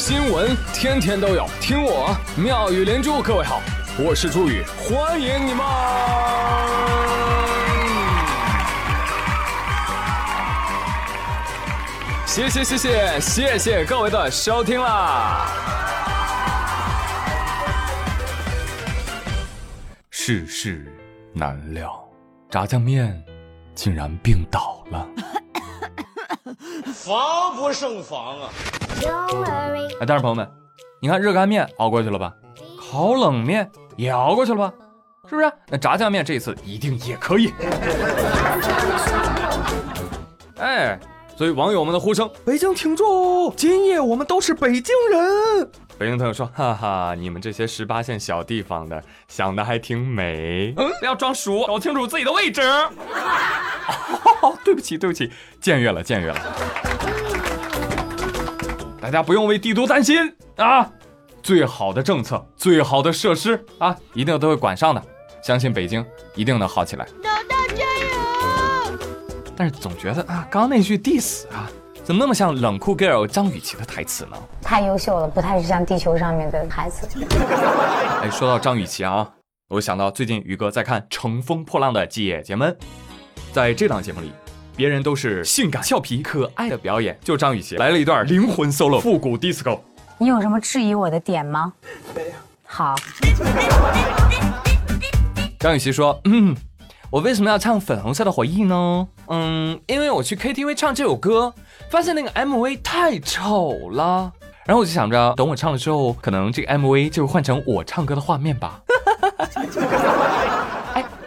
新闻天天都有，听我妙语连珠。各位好，我是朱宇，欢迎你们！谢谢谢谢谢谢各位的收听啦！世事难料，炸酱面竟然病倒了。防不胜防啊！哎，但是朋友们，你看热干面熬过去了吧？烤冷面也熬过去了吧？是不是？那炸酱面这一次一定也可以。哎，所以网友们的呼声：北京挺住！今夜我们都是北京人。北京朋友说：哈哈，你们这些十八线小地方的想的还挺美。嗯，不要装熟，搞清楚自己的位置。哦，对不起，对不起，僭越了，僭越了。大家不用为帝都担心啊！最好的政策，最好的设施啊，一定都会管上的。相信北京一定能好起来。老大加油！但是总觉得啊，刚刚那句 diss 啊，怎么那么像冷酷 girl 张雨绮的台词呢？太优秀了，不太是像地球上面的台词。哎，说到张雨绮啊，我想到最近宇哥在看《乘风破浪的姐姐们》，在这档节目里。别人都是性感、俏皮、可爱的表演，就张雨绮来了一段灵魂 solo，复古 disco。你有什么质疑我的点吗？没有。好。张雨绮说：“嗯，我为什么要唱《粉红色的回忆》呢？嗯，因为我去 KTV 唱这首歌，发现那个 MV 太丑了。然后我就想着，等我唱了之后，可能这个 MV 就会换成我唱歌的画面吧。”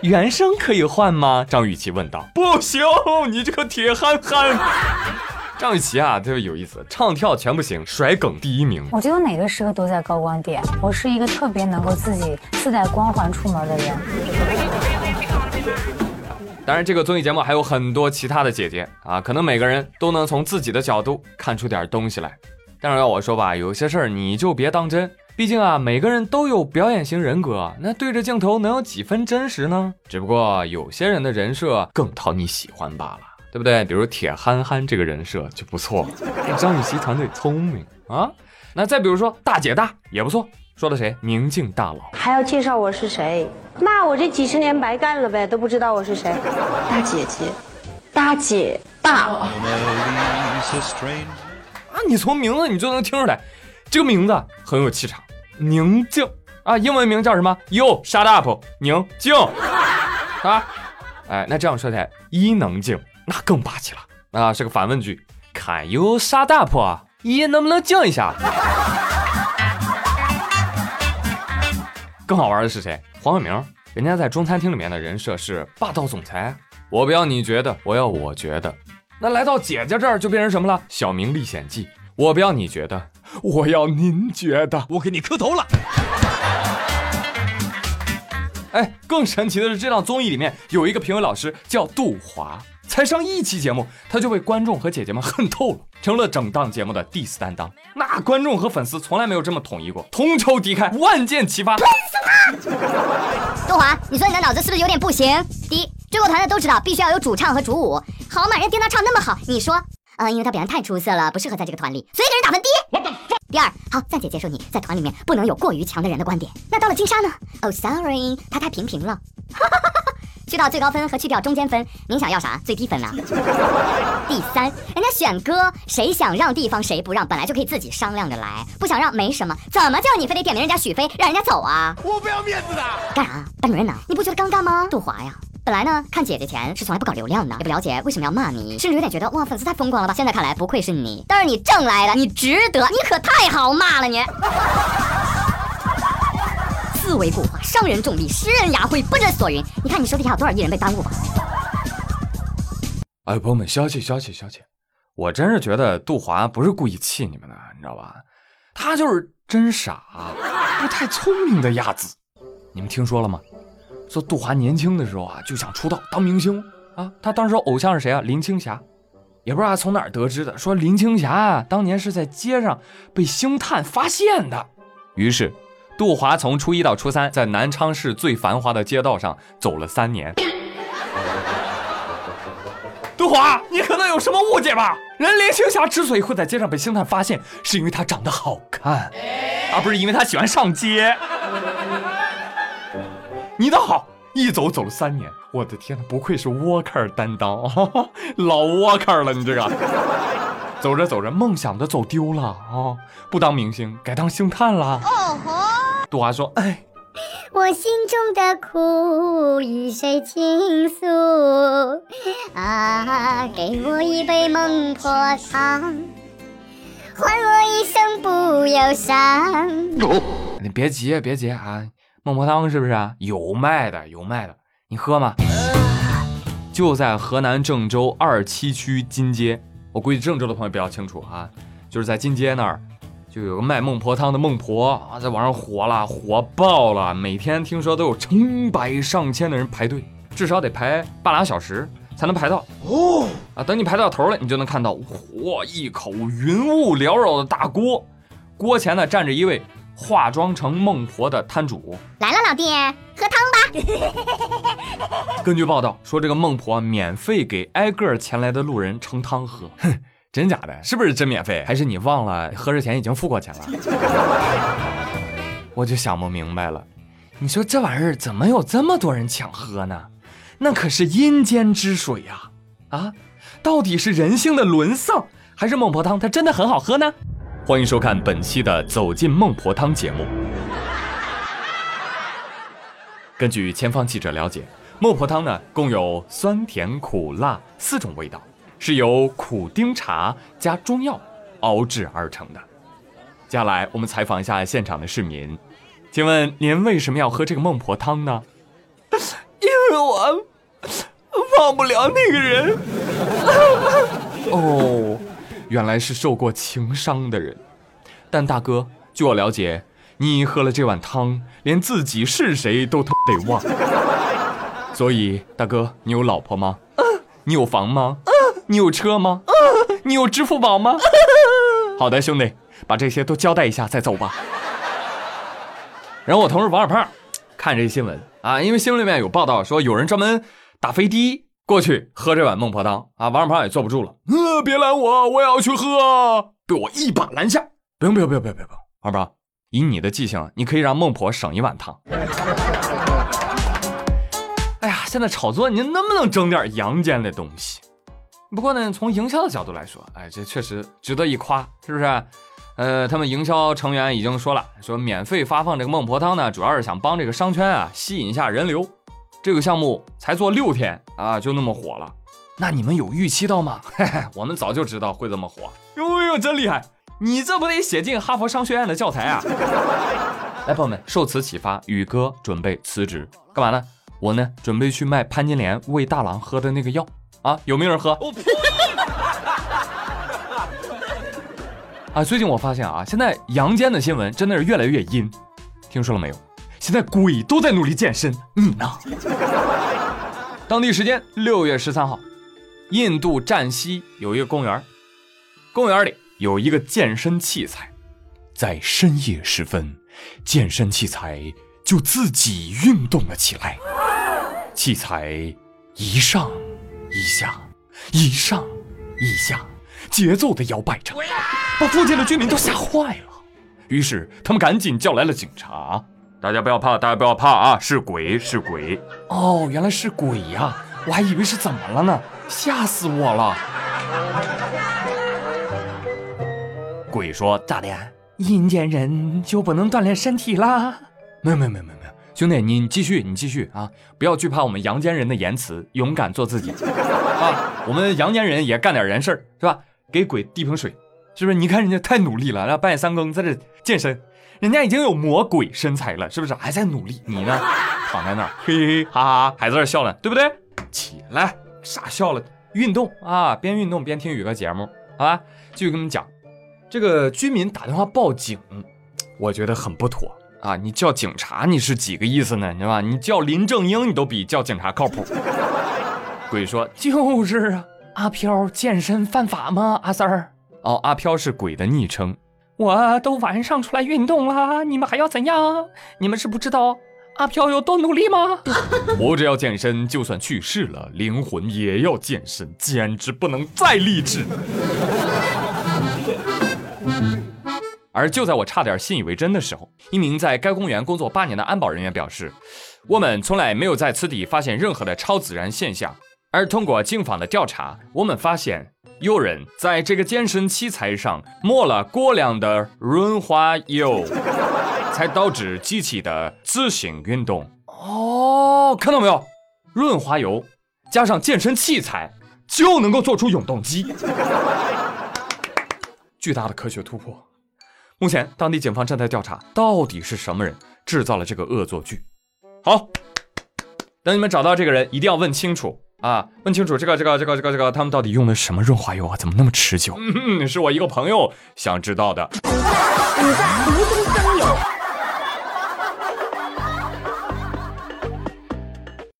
原声可以换吗？张雨绮问道。不行，你这个铁憨憨。张雨绮啊，特别有意思，唱跳全不行，甩梗第一名。我觉得我哪个时刻都在高光点，我是一个特别能够自己自带光环出门的人。当然，这个综艺节目还有很多其他的姐姐啊，可能每个人都能从自己的角度看出点东西来。但是要我说吧，有些事儿你就别当真。毕竟啊，每个人都有表演型人格，那对着镜头能有几分真实呢？只不过有些人的人设更讨你喜欢罢了，对不对？比如铁憨憨这个人设就不错。张雨绮团队聪明啊，那再比如说大姐大也不错。说的谁？宁静大佬还要介绍我是谁？那我这几十年白干了呗，都不知道我是谁。大姐姐，大姐大。啊，你从名字你就能听出来。这个名字很有气场，宁静啊，英文名叫什么？You shut up，宁静啊，哎，那这样说起来，伊能静那更霸气了啊，是个反问句，Can you shut up？伊能不能静一下？更好玩的是谁？黄晓明，人家在中餐厅里面的人设是霸道总裁，我不要你觉得，我要我觉得，那来到姐姐这儿就变成什么了？小明历险记，我不要你觉得。我要您觉得，我给你磕头了。哎，更神奇的是，这档综艺里面有一个评委老师叫杜华，才上一期节目，他就被观众和姐姐们恨透了，成了整档节目的 diss 担当。那观众和粉丝从来没有这么统一过，同仇敌忾，万箭齐发。杜华，你说你的脑子是不是有点不行？第一，追过团的都知道，必须要有主唱和主舞。好嘛，人丁当唱那么好，你说？呃，因为他表现太出色了，不适合在这个团里，所以给人打分低。第二，好，暂且接受你在团里面不能有过于强的人的观点。那到了金莎呢？Oh sorry，他太平平了。去到最高分和去掉中间分，您想要啥？最低分啊。第三，人家选歌，谁想让地方谁不让，本来就可以自己商量着来，不想让没什么，怎么叫你非得点名人家许飞，让人家走啊？我不要面子的。干啥？班主任呢？你不觉得尴尬吗？杜华呀。本来呢，看姐姐钱是从来不搞流量的，也不了解为什么要骂你，甚至有点觉得哇，粉丝太疯狂了吧。现在看来，不愧是你，但是你挣来的，你值得，你可太好骂了你。思维固化，伤人重利，诗人雅慧，不知所云。你看你手底下有多少艺人被耽误吧？哎，朋友们，消气消气消气！我真是觉得杜华不是故意气你们的，你知道吧？他就是真傻，不太聪明的亚子。你们听说了吗？说杜华年轻的时候啊，就想出道当明星啊。他当时偶像是谁啊？林青霞，也不知道从哪儿得知的。说林青霞啊，当年是在街上被星探发现的。于是，杜华从初一到初三，在南昌市最繁华的街道上走了三年。杜华，你可能有什么误解吧？人林青霞之所以会在街上被星探发现，是因为她长得好看，而不是因为她喜欢上街。你倒好，一走走了三年，我的天呐，不愧是沃克尔担当，老沃克尔了，你这个。走着走着，梦想的走丢了啊！不当明星，改当星探了。哦吼！杜华说：“哎，我心中的苦与谁倾诉？啊，给我一杯孟婆汤，换我一生不忧伤。你别急，别急啊！孟婆汤是不是啊？有卖的，有卖的，你喝吗？就在河南郑州二七区金街。”我估计郑州的朋友比较清楚啊，就是在金街那儿，就有个卖孟婆汤的孟婆啊，在网上火了，火爆了。每天听说都有成百上千的人排队，至少得排半拉小时才能排到。哦，啊，等你排到头了，你就能看到，嚯，一口云雾缭绕的大锅，锅前呢站着一位化妆成孟婆的摊主。来了，老弟，喝汤吧。根据报道说，这个孟婆免费给挨个前来的路人盛汤喝。哼，真假的？是不是真免费？还是你忘了喝之前已经付过钱了？我就想不明白了。你说这玩意儿怎么有这么多人抢喝呢？那可是阴间之水呀！啊，到底是人性的沦丧，还是孟婆汤它真的很好喝呢？欢迎收看本期的《走进孟婆汤》节目。根据前方记者了解，孟婆汤呢共有酸甜苦辣四种味道，是由苦丁茶加中药熬制而成的。接下来我们采访一下现场的市民，请问您为什么要喝这个孟婆汤呢？因为我忘不了那个人。哦，原来是受过情伤的人。但大哥，据我了解。你喝了这碗汤，连自己是谁都得忘。所以，大哥，你有老婆吗？你有房吗？你有车吗？你有支付宝吗？好的，兄弟，把这些都交代一下再走吧。然后我同事王小胖看这新闻啊，因为新闻里面有报道说有人专门打飞的过去喝这碗孟婆汤啊，王小胖也坐不住了，呃，别拦我，我也要去喝，被我一把拦下。不用不用不用不用不用，二宝。以你的记性，你可以让孟婆省一碗汤。哎呀，现在炒作，您能不能整点阳间的东西？不过呢，从营销的角度来说，哎，这确实值得一夸，是不是？呃，他们营销成员已经说了，说免费发放这个孟婆汤呢，主要是想帮这个商圈啊吸引一下人流。这个项目才做六天啊，就那么火了。那你们有预期到吗？嘿嘿，我们早就知道会这么火。哟哟，真厉害！你这不得写进哈佛商学院的教材啊！来，朋友们，受此启发，宇哥准备辞职，干嘛呢？我呢，准备去卖潘金莲喂大郎喝的那个药啊！有没有人喝？啊！最近我发现啊，现在阳间的新闻真的是越来越阴，听说了没有？现在鬼都在努力健身，你呢？当地时间六月十三号，印度站西有一个公园，公园里。有一个健身器材，在深夜时分，健身器材就自己运动了起来。器材一上一下，一上一下，节奏的摇摆着，把附近的居民都吓坏了。于是他们赶紧叫来了警察。大家不要怕，大家不要怕啊！是鬼，是鬼。哦，原来是鬼呀！我还以为是怎么了呢，吓死我了。鬼说：“咋的？阴间人就不能锻炼身体啦？没有没有没有没有兄弟，你继续你继续啊！不要惧怕我们阳间人的言辞，勇敢做自己啊！我们阳间人也干点人事儿，是吧？给鬼递瓶水，是不是？你看人家太努力了，然后半夜三更在这健身，人家已经有魔鬼身材了，是不是？还在努力，你呢？躺在那儿，嘿嘿哈哈，还在这笑呢，对不对？起来，傻笑了，运动啊，边运动边听宇哥节目，好吧？继续跟你们讲。”这个居民打电话报警，我觉得很不妥啊！你叫警察你是几个意思呢？你知道吧？你叫林正英你都比叫警察靠谱。鬼说就是啊，阿飘健身犯法吗？阿三儿哦，阿飘是鬼的昵称。我都晚上出来运动了，你们还要怎样？你们是不知道阿飘有多努力吗？活着要健身，就算去世了，灵魂也要健身，简直不能再励志。而就在我差点信以为真的时候，一名在该公园工作八年的安保人员表示：“我们从来没有在此地发现任何的超自然现象。而通过警方的调查，我们发现有人在这个健身器材上抹了过量的润滑油，才导致机器的自行运动。哦，看到没有？润滑油加上健身器材就能够做出永动机，巨大的科学突破。”目前，当地警方正在调查，到底是什么人制造了这个恶作剧。好，等你们找到这个人，一定要问清楚啊！问清楚这个、这个、这个、这个、这个，他们到底用的什么润滑油啊？怎么那么持久？嗯，是我一个朋友想知道的。你在无中生有。